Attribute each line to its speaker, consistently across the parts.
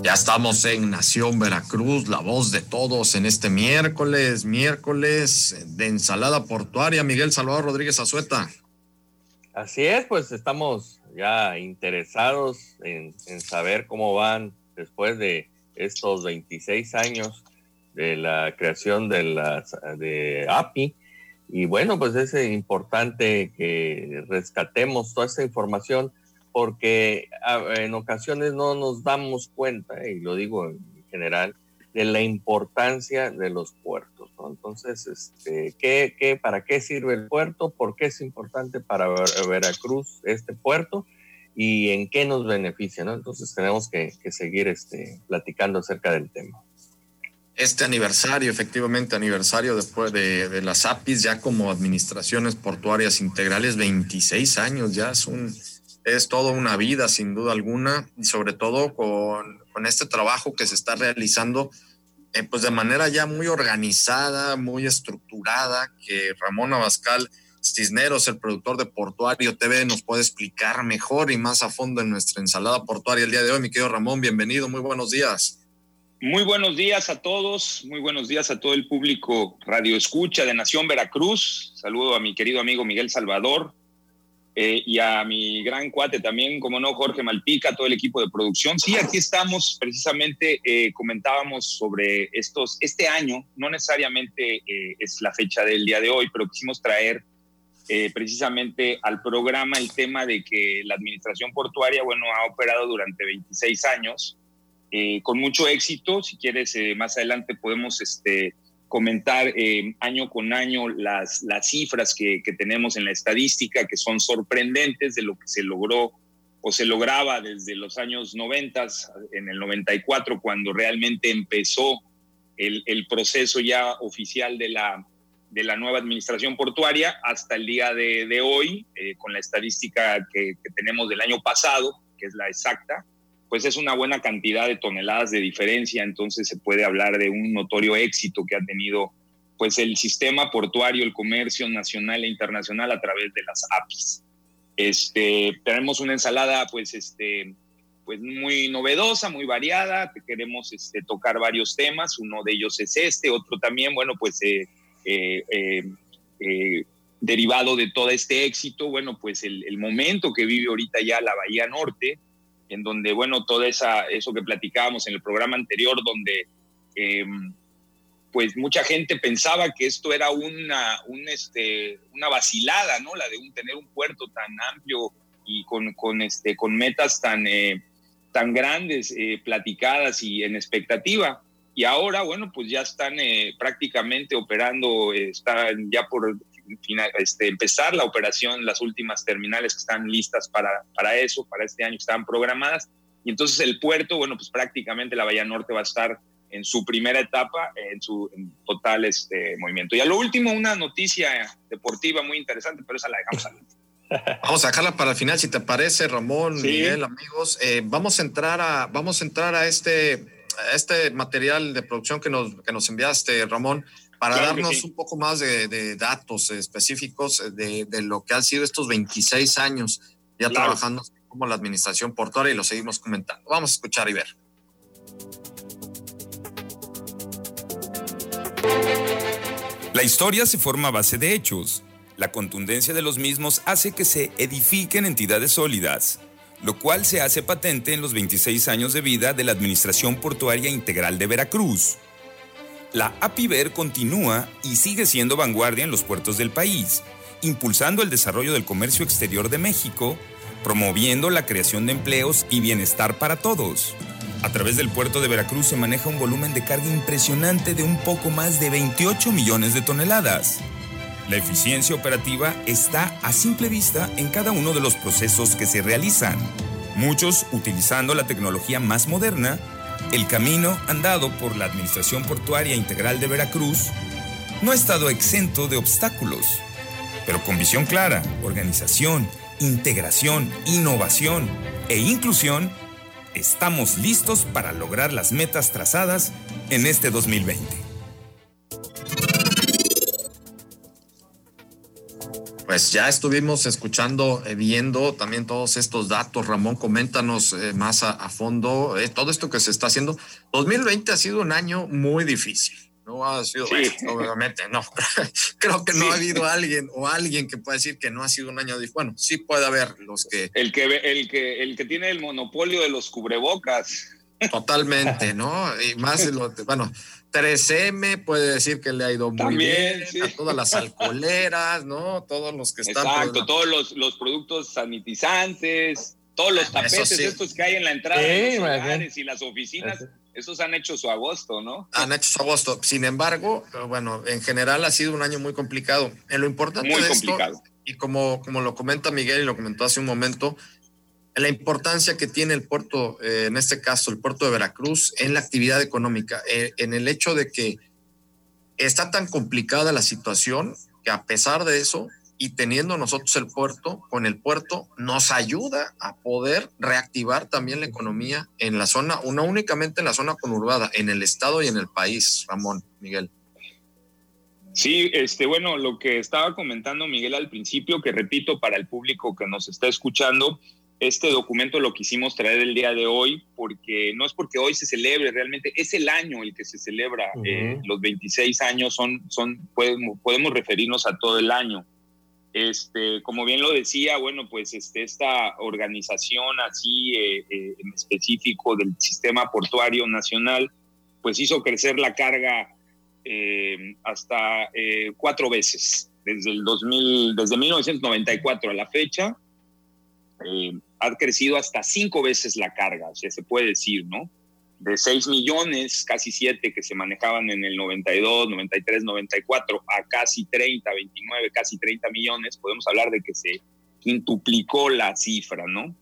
Speaker 1: Ya estamos en Nación Veracruz, la voz de todos en este miércoles, miércoles de ensalada portuaria. Miguel Salvador Rodríguez Azueta.
Speaker 2: Así es, pues estamos ya interesados en, saber cómo van después de estos 26 años de la creación de, la, de API. Y bueno, pues es importante que rescatemos toda esa información porque en ocasiones no nos damos cuenta, y lo digo en general, de la importancia de los puertos. Entonces, este, ¿qué, qué, para qué sirve el puerto? ¿Por qué es importante para Veracruz este puerto? ¿Y en qué nos beneficia? ¿no? Entonces tenemos que, seguir este, platicando acerca del tema.
Speaker 1: Este aniversario, efectivamente, aniversario después de, de las APIs, ya como administraciones portuarias integrales, 26 años, ya es un, es toda una vida, sin duda alguna, y sobre todo con, con este trabajo que se está realizando, eh, pues de manera ya muy organizada, muy estructurada, que Ramón Abascal Cisneros, el productor de Portuario TV, nos puede explicar mejor y más a fondo en nuestra ensalada portuaria el día de hoy. Mi querido Ramón, bienvenido, muy buenos días.
Speaker 3: Muy buenos días a todos, muy buenos días a todo el público Radio Escucha de Nación Veracruz. Saludo a mi querido amigo Miguel Salvador, eh, y a mi gran cuate también, como no, Jorge Malpica, todo el equipo de producción. Sí, aquí estamos, precisamente eh, comentábamos sobre estos, este año, no necesariamente eh, es la fecha del día de hoy, pero quisimos traer precisamente al programa el tema de que la administración portuaria, bueno, ha operado durante 26 años con mucho éxito. Si quieres, más adelante podemos este, comentar eh, año con año las, las cifras que, que, tenemos en la estadística, que son sorprendentes de lo que se logró o se lograba desde los años 90, en el 94, cuando realmente empezó el, el proceso ya oficial de la, de la nueva administración portuaria, hasta el día de, de hoy, eh, con la estadística que, que tenemos del año pasado, que es la exacta, pues es una buena cantidad de toneladas de diferencia, entonces se puede hablar de un notorio éxito que ha tenido pues el sistema portuario, el comercio nacional e internacional a través de las APIs. Este, tenemos una ensalada pues este pues muy novedosa, muy variada, queremos este, tocar varios temas, uno de ellos es este, otro también, bueno, pues eh, eh, eh, derivado de todo este éxito, bueno, pues el, el momento que vive ahorita ya la Bahía Norte, en donde, bueno, todo esa, eso que platicábamos en el programa anterior, donde em, pues mucha gente pensaba que esto era una, un, este, una vacilada, ¿no? La de un, tener un puerto tan amplio y con, con, este, con metas tan, eh, tan grandes, eh, platicadas y en expectativa. Y ahora, bueno, pues ya están eh, prácticamente operando, están ya por este, empezar la operación, las últimas terminales que están listas para, para eso, para este año, que están programadas. Y entonces el puerto, bueno, pues prácticamente la Bahía Norte va a estar en su primera etapa, en su total este, movimiento. Y a lo último, una noticia deportiva muy interesante, pero esa la dejamos
Speaker 1: al Vamos a dejarla para el final, si te parece, Ramón, Miguel, amigos. Eh, vamos a entrar a, vamos a entrar a este, a este material de producción que nos, que nos enviaste, Ramón para darnos un poco más de, datos específicos de, lo que han sido estos 26 años ya trabajando como la administración portuaria y lo seguimos comentando. Vamos a escuchar y ver.
Speaker 4: La historia se forma a base de hechos. La contundencia de los mismos hace que se edifiquen entidades sólidas, lo cual se hace patente en los 26 años de vida de la Administración Portuaria Integral de Veracruz la APIVER continúa y sigue siendo vanguardia en los puertos del país, impulsando el desarrollo del comercio exterior de México, promoviendo la creación de empleos y bienestar para todos. A través del puerto de Veracruz se maneja un volumen de carga impresionante de un poco más de 28 millones de toneladas. La eficiencia operativa está a simple vista en cada uno de los procesos que se realizan, muchos utilizando la tecnología más moderna el camino andado por la Administración Portuaria Integral de Veracruz no ha estado exento de obstáculos, pero con visión clara, organización, integración, innovación e inclusión, estamos listos para lograr las metas trazadas en este 2020.
Speaker 1: Pues ya estuvimos escuchando, eh, viendo también todos estos datos. Ramón, coméntanos eh, más a, fondo eh, todo esto que se está haciendo. 2020 ha sido un año muy difícil. No ha sido, obviamente, no. Creo que no ha habido alguien o alguien que pueda decir que no ha sido un año difícil. Bueno, sí puede haber los que.
Speaker 3: El que, el que, el que tiene el monopolio de los cubrebocas.
Speaker 1: Totalmente, ¿no? Y más, lo, bueno, 3M puede decir que le ha ido muy bien, a todas las alcoholeras, ¿no? Todos los que están.
Speaker 3: Exacto, todos los, los, productos sanitizantes, todos los tapetes estos que hay en la entrada de los hogares y las oficinas. Esos han hecho su agosto, ¿no?
Speaker 1: Han hecho su agosto. Sin embargo, bueno, en general ha sido un año muy complicado. En lo importante muy complicado. y como, como lo comenta Miguel y lo comentó hace un momento, la importancia que tiene el puerto, eh, en este caso el puerto de Veracruz, en la actividad económica, eh, en el hecho de que está tan complicada la situación que a pesar de eso, y teniendo nosotros el puerto, con el puerto nos ayuda a poder reactivar también la economía en la zona, no únicamente en la zona conurbada, en el estado y en el país, Ramón, Miguel.
Speaker 3: Sí, este, bueno, lo que estaba comentando Miguel al principio, que repito para el público que nos está escuchando, este documento lo quisimos traer el día de hoy porque no es porque hoy se celebre, realmente es el año el que se celebra. Eh, los 26 años son, son podemos, podemos, referirnos a todo el año. Este, como bien lo decía, bueno, pues este, esta organización así eh, eh, en específico del sistema portuario nacional, pues hizo crecer la carga hasta cuatro veces desde el 2000, desde 1994 a la fecha eh, ha crecido hasta cinco veces la carga, o sea, se puede decir, ¿no? De 6 millones, casi 7 que se manejaban en el 92, 93, 94, a casi 30, 29, casi 30 millones, podemos hablar de que se quintuplicó la cifra, ¿no?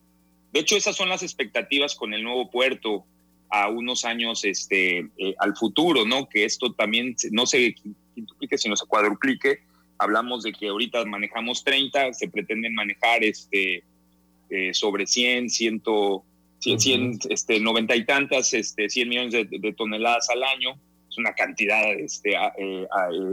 Speaker 3: De hecho, esas son las expectativas con el nuevo puerto a unos años este, eh, al futuro, ¿no? Que esto también no se quintuplique, sino se cuadruplique. Hablamos de que ahorita manejamos 30, se pretenden manejar este, eh, sobre 100, 100, 100, este, 90 y tantas, este, 100 millones de, toneladas al año. Es una cantidad este, eh, eh,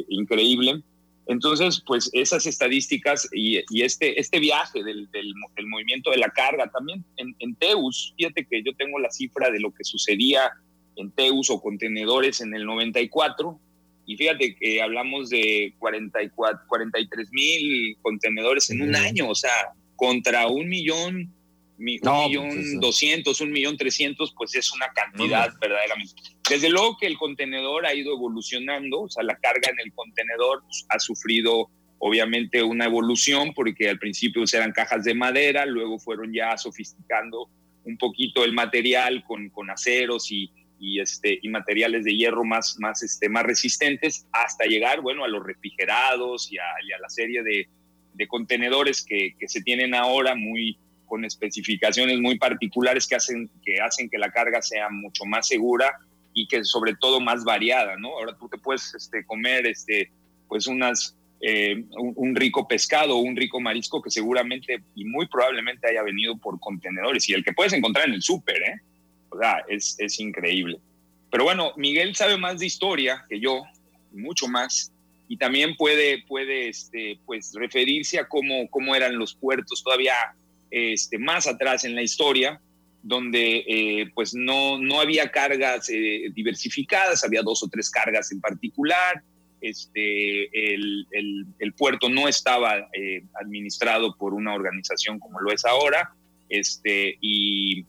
Speaker 3: increíble. Entonces, pues esas estadísticas y, este, este viaje del, del, movimiento de la carga también en, en, Teus, fíjate que yo tengo la cifra de lo que sucedía en Teus o contenedores en el 94, y fíjate que hablamos de 44, 43 mil contenedores en un año, o sea, contra un millón, un millón pues doscientos, un millón trescientos, pues es una cantidad verdaderamente. Desde luego que el contenedor ha ido evolucionando, o sea, la carga en el contenedor ha sufrido obviamente una evolución porque al principio eran cajas de madera, luego fueron ya sofisticando un poquito el material con, con aceros y, y, este, y materiales de hierro más, más, este, más resistentes hasta llegar, bueno, a los refrigerados y a la serie de, de contenedores que, que, se tienen ahora muy con especificaciones muy particulares que hacen, que hacen que la carga sea mucho más segura y que sobre todo más variada, ¿no? Ahora tú te puedes este, comer este, pues unas, eh, un, rico pescado o un rico marisco que seguramente y muy probablemente haya venido por contenedores y el que puedes encontrar en el súper, ¿eh? O sea, es, es increíble. Pero bueno, Miguel sabe más de historia que yo, mucho más, y también puede, puede este, pues, referirse a cómo, cómo eran los puertos todavía este, más atrás en la historia, donde eh, pues no, no había cargas eh, diversificadas, había dos o tres cargas en particular, este, el, el, puerto no estaba eh, administrado por una organización como lo es ahora, este, y,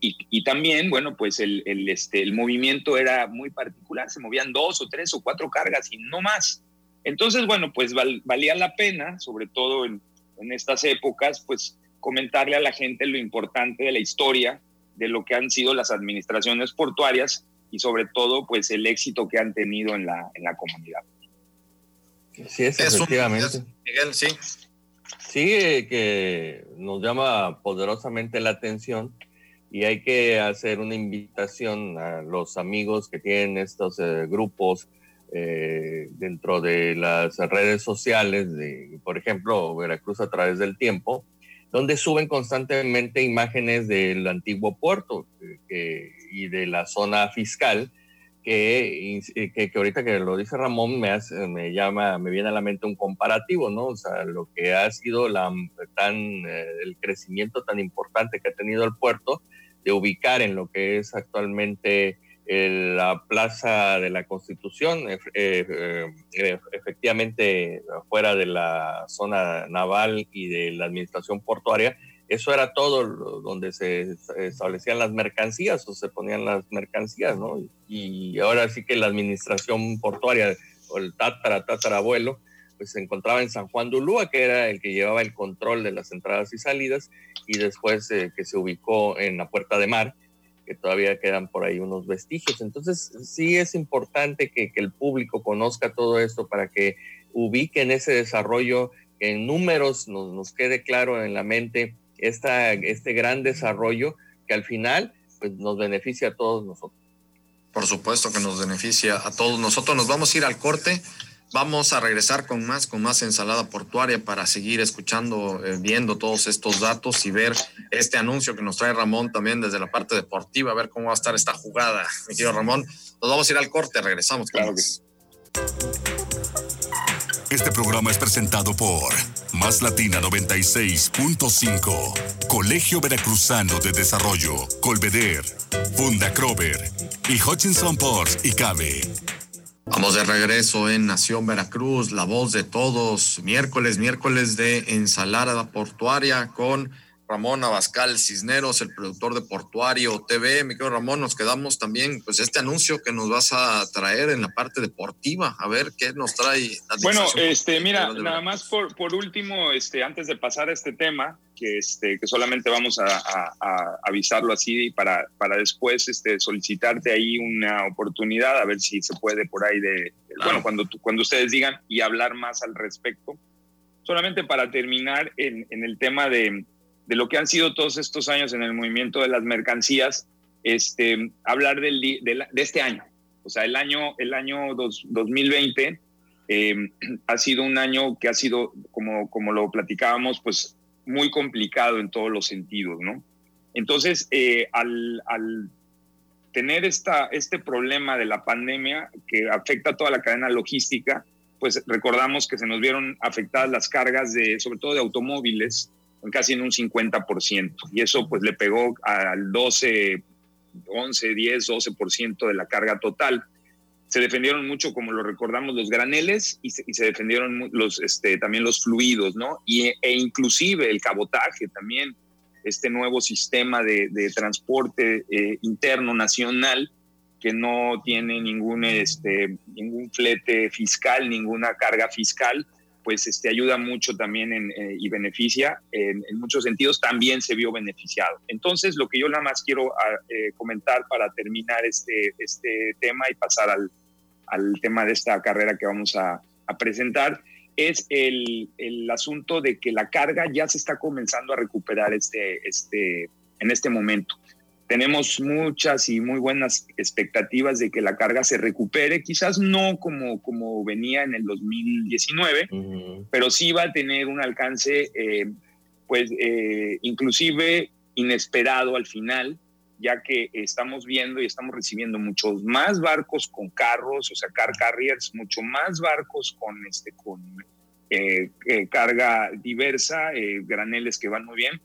Speaker 3: y, también, bueno, pues el, el, este, el movimiento era muy particular, se movían dos o tres o cuatro cargas y no más. Entonces, bueno, pues valía la pena, sobre todo en, en, estas épocas, pues comentarle a la gente lo importante de la historia, de lo que han sido las administraciones portuarias y sobre todo, pues el éxito que han tenido en la, en la comunidad.
Speaker 2: Sí, es, efectivamente. Miguel, sí. Sí, que nos llama poderosamente la atención y hay que hacer una invitación a los amigos que tienen estos eh, grupos eh, dentro de las redes sociales, de, por ejemplo, Veracruz a través del tiempo, donde suben constantemente imágenes del antiguo puerto y de la zona fiscal, que, que, ahorita que lo dice Ramón me, me llama, me viene a la mente un comparativo, ¿no? O sea, lo que ha sido tan, eh, el crecimiento tan importante que ha tenido el puerto, de ubicar en lo que es actualmente la Plaza de la Constitución, eh, eh, eh, efectivamente fuera de la zona naval y de la administración portuaria, eso era todo donde se establecían las mercancías o se ponían las mercancías, ¿no? Y ahora sí que la administración portuaria o el tatara, tatarabuelo, pues se encontraba en San Juan de Ulúa, que era el que llevaba el control de las entradas y salidas, y después que se ubicó en la Puerta de Mar, que todavía quedan por ahí unos vestigios. Entonces, sí es importante que, el público conozca todo esto para que ubiquen ese desarrollo, que en números nos, nos quede claro en la mente esta, este gran desarrollo que al final pues, nos beneficia a todos nosotros.
Speaker 1: Por supuesto que nos beneficia a todos nosotros. Nos vamos a ir al corte. Vamos a regresar con más, con más ensalada portuaria para seguir escuchando, eh, viendo todos estos datos y ver este anuncio que nos trae Ramón también desde la parte deportiva, a ver cómo va a estar esta jugada, mi querido Ramón. Nos vamos a ir al corte, regresamos. Claro que
Speaker 5: Este programa es presentado por Más Latina 96.5, Colegio Veracruzano de Desarrollo, Colveder, Funda Crover y Hutchinson Ports y Cabe.
Speaker 1: Vamos de regreso en Nación Veracruz, la voz de todos, miércoles, miércoles de ensalada portuaria con Ramón Abascal Cisneros, el productor de Portuario TV. Mi querido Ramón, nos quedamos también, pues este anuncio que nos vas a traer en la parte deportiva, a ver qué nos trae.
Speaker 3: Bueno, este, mira, nada más por, por último, este, antes de pasar a este tema, que, este, que solamente vamos a, avisarlo así para, para después este, solicitarte ahí una oportunidad, a ver si se puede por ahí de, bueno, cuando, cuando ustedes digan y hablar más al respecto. Solamente para terminar en, en el tema de, de lo que han sido todos estos años en el movimiento de las mercancías, este, hablar del, de, este año. O sea, el año, el año 2020 em, ha sido un año que ha sido, como, como lo platicábamos, pues muy complicado en todos los sentidos, ¿no? Entonces, eh, al, al, tener esta, este problema de la pandemia que afecta a toda la cadena logística, pues recordamos que se nos vieron afectadas las cargas de, sobre todo de automóviles, casi en un 50%. Y eso pues le pegó al 12, 11, 10, 12% de la carga total. Se defendieron mucho, como lo recordamos, los graneles y se, defendieron los, este, también los fluidos, ¿no? Y, e inclusive el cabotaje también, este nuevo sistema de, transporte eh, interno nacional que no tiene ningún, este, ningún flete fiscal, ninguna carga fiscal, pues este, ayuda mucho también eh, y beneficia en, muchos sentidos, también se vio beneficiado. Entonces, lo que yo nada más quiero ah, eh, comentar para terminar este, este tema y pasar al, al tema de esta carrera que vamos a, a presentar, es el, el, asunto de que la carga ya se está comenzando a recuperar este, este, en este momento tenemos muchas y muy buenas expectativas de que la carga se recupere, quizás no como, como venía en el 2019, pero sí va a tener un alcance, eh, pues, eh, inclusive inesperado al final, ya que estamos viendo y estamos recibiendo muchos más barcos con carros, o sea, car carriers, mucho más barcos con, este, con eh, carga diversa, graneles que van muy bien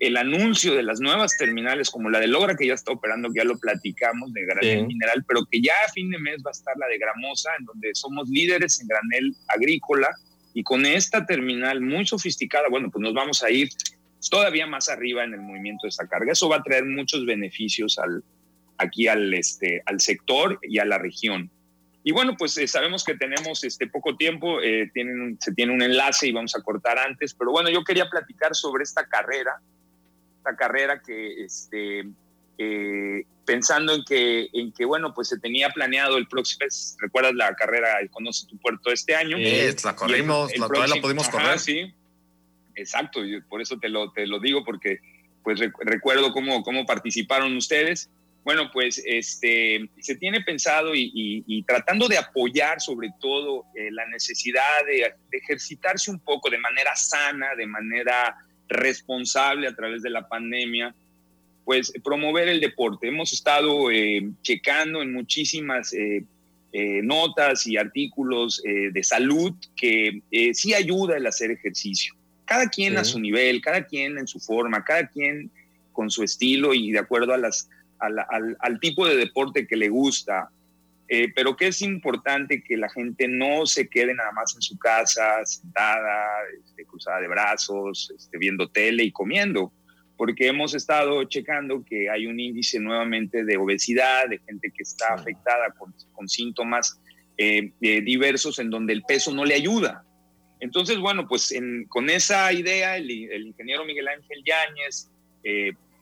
Speaker 3: el anuncio de las nuevas terminales, como la de Logra, que ya está operando, que ya lo platicamos, de granel mineral, pero que ya a fin de mes va a estar la de Gramosa, en donde somos líderes en granel agrícola, y con esta terminal muy sofisticada, bueno, pues nos vamos a ir todavía más arriba en el movimiento de esta carga. Eso va a traer muchos beneficios al, aquí al, este, al sector y a la región. Y bueno, pues eh, sabemos que tenemos este poco tiempo, eh, tienen, se tiene un enlace y vamos a cortar antes, pero bueno, yo quería platicar sobre esta carrera carrera que, este, eh, pensando en que, en que, bueno, pues se tenía planeado el próximo, ¿recuerdas la carrera el Conoce tu Puerto este año?
Speaker 1: la corrimos, la, pudimos correr.
Speaker 3: sí, exacto, por eso te lo, te lo digo, porque pues recuerdo cómo, cómo participaron ustedes. Bueno, pues este, se tiene pensado y, tratando de apoyar sobre todo eh, la necesidad de, ejercitarse un poco de manera sana, de manera responsable a través de la pandemia, pues promover el deporte. Hemos estado eh, checando en muchísimas eh, notas y artículos de salud que sí ayuda el hacer ejercicio. Cada quien a su nivel, cada quien en su forma, cada quien con su estilo y de acuerdo a las al, tipo de deporte que le gusta, eh, pero que es importante que la gente no se quede nada más en su casa, sentada, este, cruzada de brazos, este, viendo tele y comiendo, porque hemos estado checando que hay un índice nuevamente de obesidad, de gente que está afectada con, síntomas eh, eh, diversos en donde el peso no le ayuda. Entonces, bueno, pues con esa idea, el, el ingeniero Miguel Ángel Yáñez,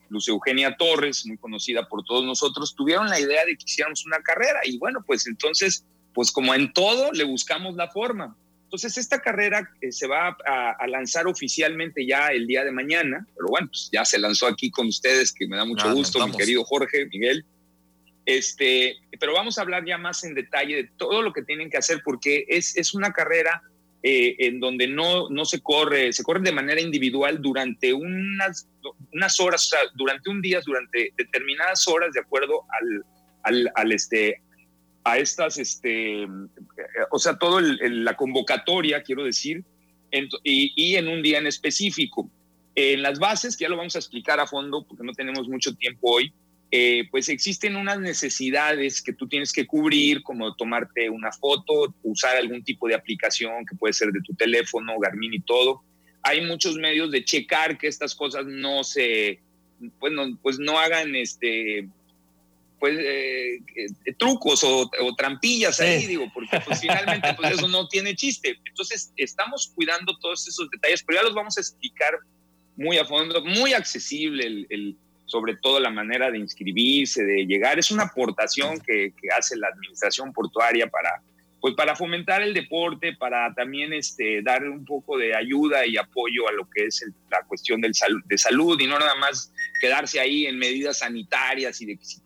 Speaker 3: Luz Eugenia Torres, muy conocida por todos nosotros, tuvieron la idea de que hiciéramos una carrera y bueno, pues entonces, pues como en todo, le buscamos la forma. Entonces, esta carrera eh, se va a, lanzar oficialmente ya el día de mañana, pero bueno, pues ya se lanzó aquí con ustedes, que me da mucho gusto, mi querido Jorge, Miguel. Este, pero vamos a hablar ya más en detalle de todo lo que tienen que hacer, porque es, es una carrera eh, en donde no, no se corre, se corre de manera individual durante unas, unas horas, o sea, durante un día, durante determinadas horas, de acuerdo al, al, este, a estas, este, o sea, todo la convocatoria, quiero decir, y, y, en un día en específico. En las bases, que ya lo vamos a explicar a fondo porque no tenemos mucho tiempo hoy, eh, pues existen unas necesidades que tú tienes que cubrir, como tomarte una foto, usar algún tipo de aplicación que puede ser de tu teléfono, Garmin y todo. Hay muchos medios de checar que estas cosas no se, pues no, pues no hagan este, pues eh, eh, trucos o, trampillas ahí, digo, porque pues, finalmente pues eso no tiene chiste. Entonces estamos cuidando todos esos detalles, pero ya los vamos a explicar muy a fondo, muy accesible el sobre todo la manera de inscribirse, de llegar. Es una aportación que, hace la administración portuaria para, pues para fomentar el deporte, para también este, dar un poco de ayuda y apoyo a lo que es la cuestión del de salud y no nada más quedarse ahí en medidas sanitarias y de que si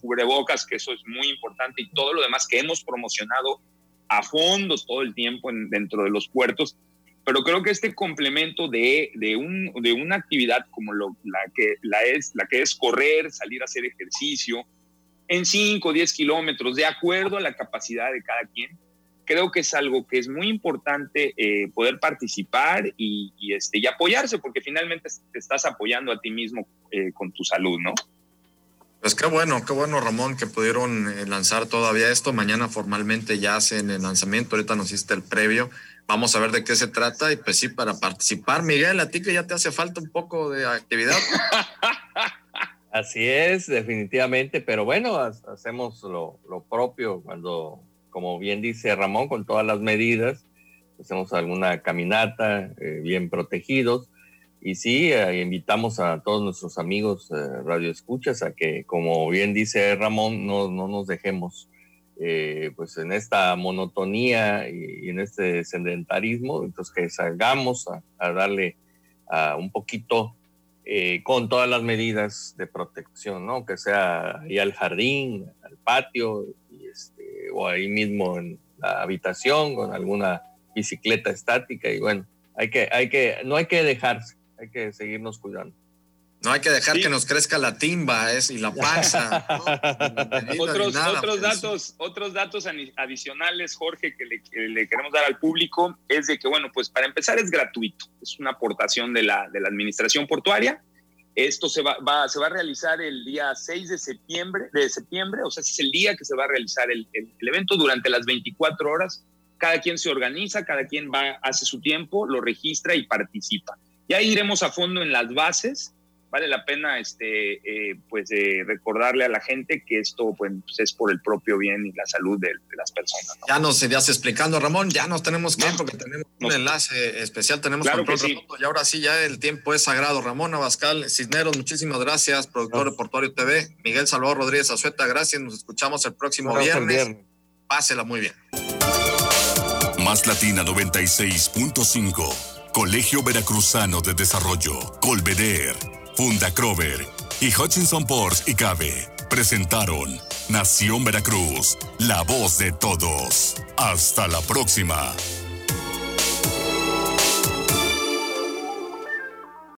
Speaker 3: cubrebocas, que eso es muy importante y todo lo demás que hemos promocionado a fondo todo el tiempo dentro de los puertos pero creo que este complemento de, de, un, de una actividad como lo, la, que, la, es, la que es correr, salir a hacer ejercicio en 5 o 10 kilómetros, de acuerdo a la capacidad de cada quien, creo que es algo que es muy importante eh, poder participar y, este, y apoyarse, porque finalmente te estás apoyando a ti mismo eh, con tu salud, ¿no?
Speaker 1: Pues qué bueno, qué bueno Ramón que pudieron eh, lanzar todavía esto. Mañana formalmente ya hacen el lanzamiento, ahorita nos hiciste el previo. Vamos a ver de qué se trata y pues sí, para participar. Miguel, a ti que ya te hace falta un poco de actividad.
Speaker 2: Así es, definitivamente, pero bueno, hacemos lo, propio cuando, como bien dice Ramón, con todas las medidas, hacemos alguna caminata eh, bien protegidos y sí, eh, invitamos a todos nuestros amigos eh, radioescuchas a que, como bien dice Ramón, no, no nos dejemos eh, pues en esta monotonía y, en este sedentarismo, entonces que salgamos a, darle un poquito eh, con todas las medidas de protección, ¿no? Que sea ahí al jardín, al patio, este, o ahí mismo en la habitación con alguna bicicleta estática y bueno, hay que, hay que, no hay que dejarse, hay que seguirnos cuidando.
Speaker 1: No hay que dejar que nos crezca la timba es, y la panza.
Speaker 3: otros, otros datos, otros datos adicionales, Jorge, que le, queremos dar al público es de que, bueno, pues para empezar es gratuito. Es una aportación de la, de la administración portuaria. Esto se va, se va a realizar el día 6 de septiembre, de septiembre, o sea, es el día que se va a realizar el, el, el evento durante las 24 horas. Cada quien se organiza, cada quien va, hace su tiempo, lo registra y participa. Ya iremos a fondo en las bases vale la pena este, eh, pues, recordarle a la gente que esto pues, es por el propio bien y la salud de, las personas.
Speaker 1: Ya nos seguías explicando, Ramón, ya nos tenemos que ir porque tenemos un enlace especial, tenemos control y ahora sí ya el tiempo es sagrado. Ramón Abascal, Cisneros, muchísimas gracias, productor de Portuario TV, Miguel Salvador Rodríguez Azueta, gracias, nos escuchamos el próximo viernes. Pásela muy bien.
Speaker 5: Más Latina 96.5, Colegio Veracruzano de Desarrollo, Colveder Funda Crover y Hutchinson Ports y Cabe presentaron Nación Veracruz, la voz de todos. Hasta la próxima.